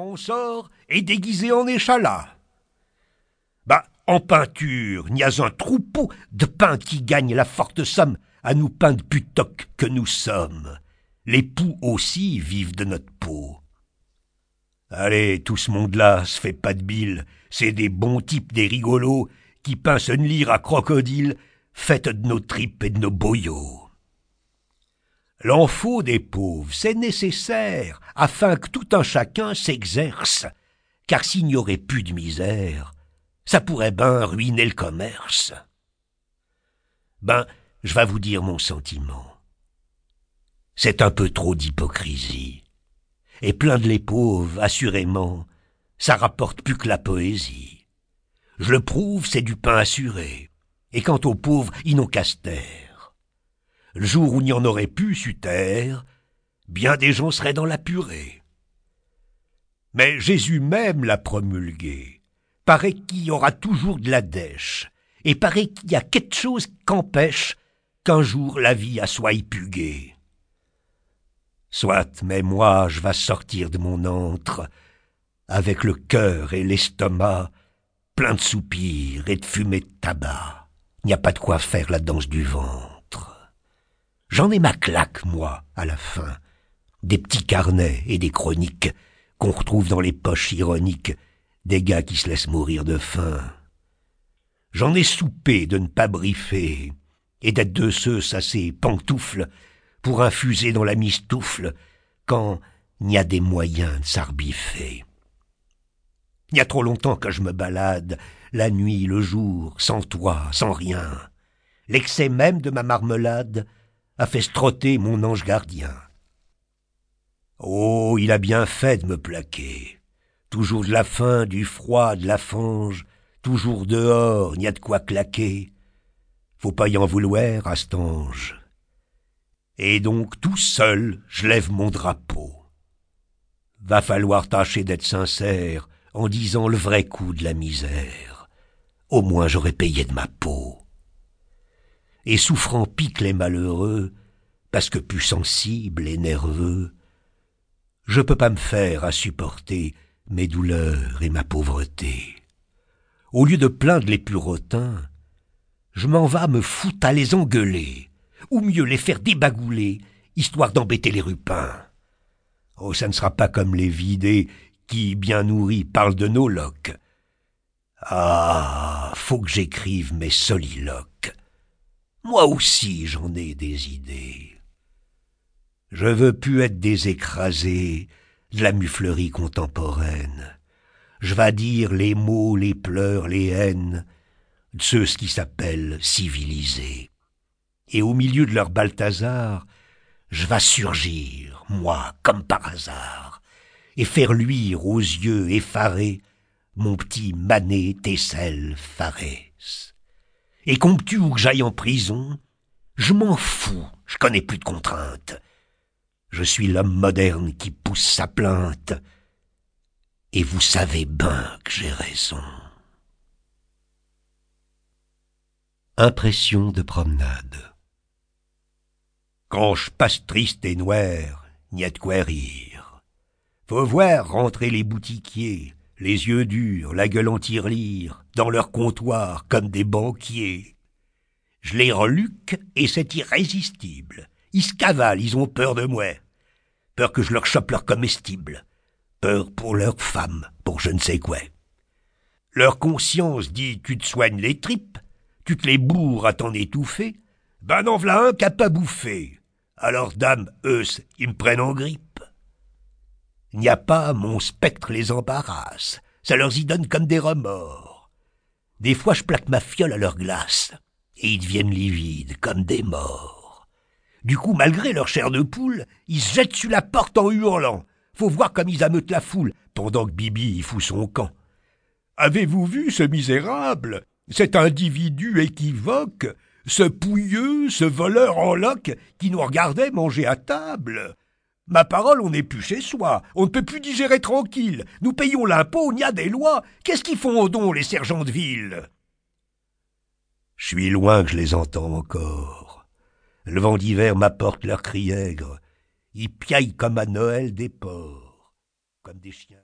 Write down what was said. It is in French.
on sort et déguisé en échalas. Bah, en peinture, n'y a un troupeau de peintres qui gagnent la forte somme à nous peindre putoc que nous sommes. Les poux aussi vivent de notre peau. Allez, tout ce monde-là se fait pas de bile, c'est des bons types, des rigolos, qui pincent une lyre à crocodile, faite de nos tripes et de nos boyaux. L'enfant des pauvres, c'est nécessaire, afin que tout un chacun s'exerce, car s'il n'y aurait plus de misère, ça pourrait ben ruiner le commerce. Ben, je vais vous dire mon sentiment. C'est un peu trop d'hypocrisie. Et plein de les pauvres, assurément, ça rapporte plus que la poésie. Je le prouve, c'est du pain assuré. Et quant aux pauvres, ils n'ont qu'à se taire. Jour où n'y en aurait pu su taire, bien des gens seraient dans la purée. Mais Jésus même l'a promulgué. Paraît qu'il y aura toujours de la dèche, et paraît qu'il y a quelque chose qu'empêche qu'un jour la vie a soit épuguée. Soit, mais moi je vas sortir de mon antre, avec le cœur et l'estomac plein de soupirs et de fumée de tabac. Il n'y a pas de quoi faire la danse du ventre. J'en ai ma claque, moi, à la fin. Des petits carnets et des chroniques qu'on retrouve dans les poches ironiques des gars qui se laissent mourir de faim. J'en ai soupé de ne pas briefer et d'être de ceux assez pantoufles pour infuser dans la mistoufle quand il y a des moyens de s'arbiffer. Il y a trop longtemps que je me balade, la nuit, le jour, sans toi, sans rien. L'excès même de ma marmelade a fait strotter mon ange gardien. Oh, il a bien fait de me plaquer. Toujours de la faim, du froid, de la fange, toujours dehors, n'y a de quoi claquer. Faut pas y en vouloir, Astange. Et donc tout seul, je lève mon drapeau. Va falloir tâcher d'être sincère en disant le vrai coup de la misère. Au moins j'aurais payé de ma peau. Et souffrant pique les malheureux, parce que plus sensible et nerveux, je peux pas me faire à supporter mes douleurs et ma pauvreté. Au lieu de plaindre les purotins, je m'en vas me foutre à les engueuler ou mieux les faire débagouler, histoire d'embêter les rupins. Oh, ça ne sera pas comme les vidés qui, bien nourris, parlent de nos loques. Ah, faut que j'écrive mes soliloques. Moi aussi j'en ai des idées. Je veux plus être des écrasés de la muflerie contemporaine. Je dire les mots, les pleurs, les haines de ceux qui s'appellent civilisés et au milieu de leur Balthazar, je surgir, moi, comme par hasard, et faire luire aux yeux effarés mon petit Mané Tessel Pharès. Et ou que j'aille en prison, je m'en fous, je connais plus de contraintes. Je suis l'homme moderne qui pousse sa plainte, et vous savez ben que j'ai raison. Impression de promenade quand je passe triste et noir, n'y a de quoi rire. Faut voir rentrer les boutiquiers, les yeux durs, la gueule en tirelire, dans leur comptoir comme des banquiers. Je les reluque et c'est irrésistible. Ils se cavalent, ils ont peur de moi. Peur que je leur chope leur comestible. Peur pour leurs femmes, pour je ne sais quoi. Leur conscience dit tu te soignes les tripes, tu te les bourres à t'en étouffer, ben non v'là un qu'a pas bouffé. Alors, dame, eux, ils me prennent en grippe. N'y a pas, mon spectre les embarrasse. Ça leur y donne comme des remords. Des fois, je plaque ma fiole à leur glace, et ils deviennent livides, comme des morts. Du coup, malgré leur chair de poule, ils se jettent sur la porte en hurlant. Faut voir comme ils ameutent la foule, pendant que Bibi y fout son camp. Avez-vous vu ce misérable? Cet individu équivoque ce pouilleux, ce voleur en loque qui nous regardait manger à table. Ma parole, on n'est plus chez soi, on ne peut plus digérer tranquille, nous payons l'impôt, il y a des lois, qu'est-ce qu'ils font au don, les sergents de ville? Je suis loin que je les entends encore. Le vent d'hiver m'apporte leur cri aigre, ils piaillent comme à Noël des porcs, comme des chiens.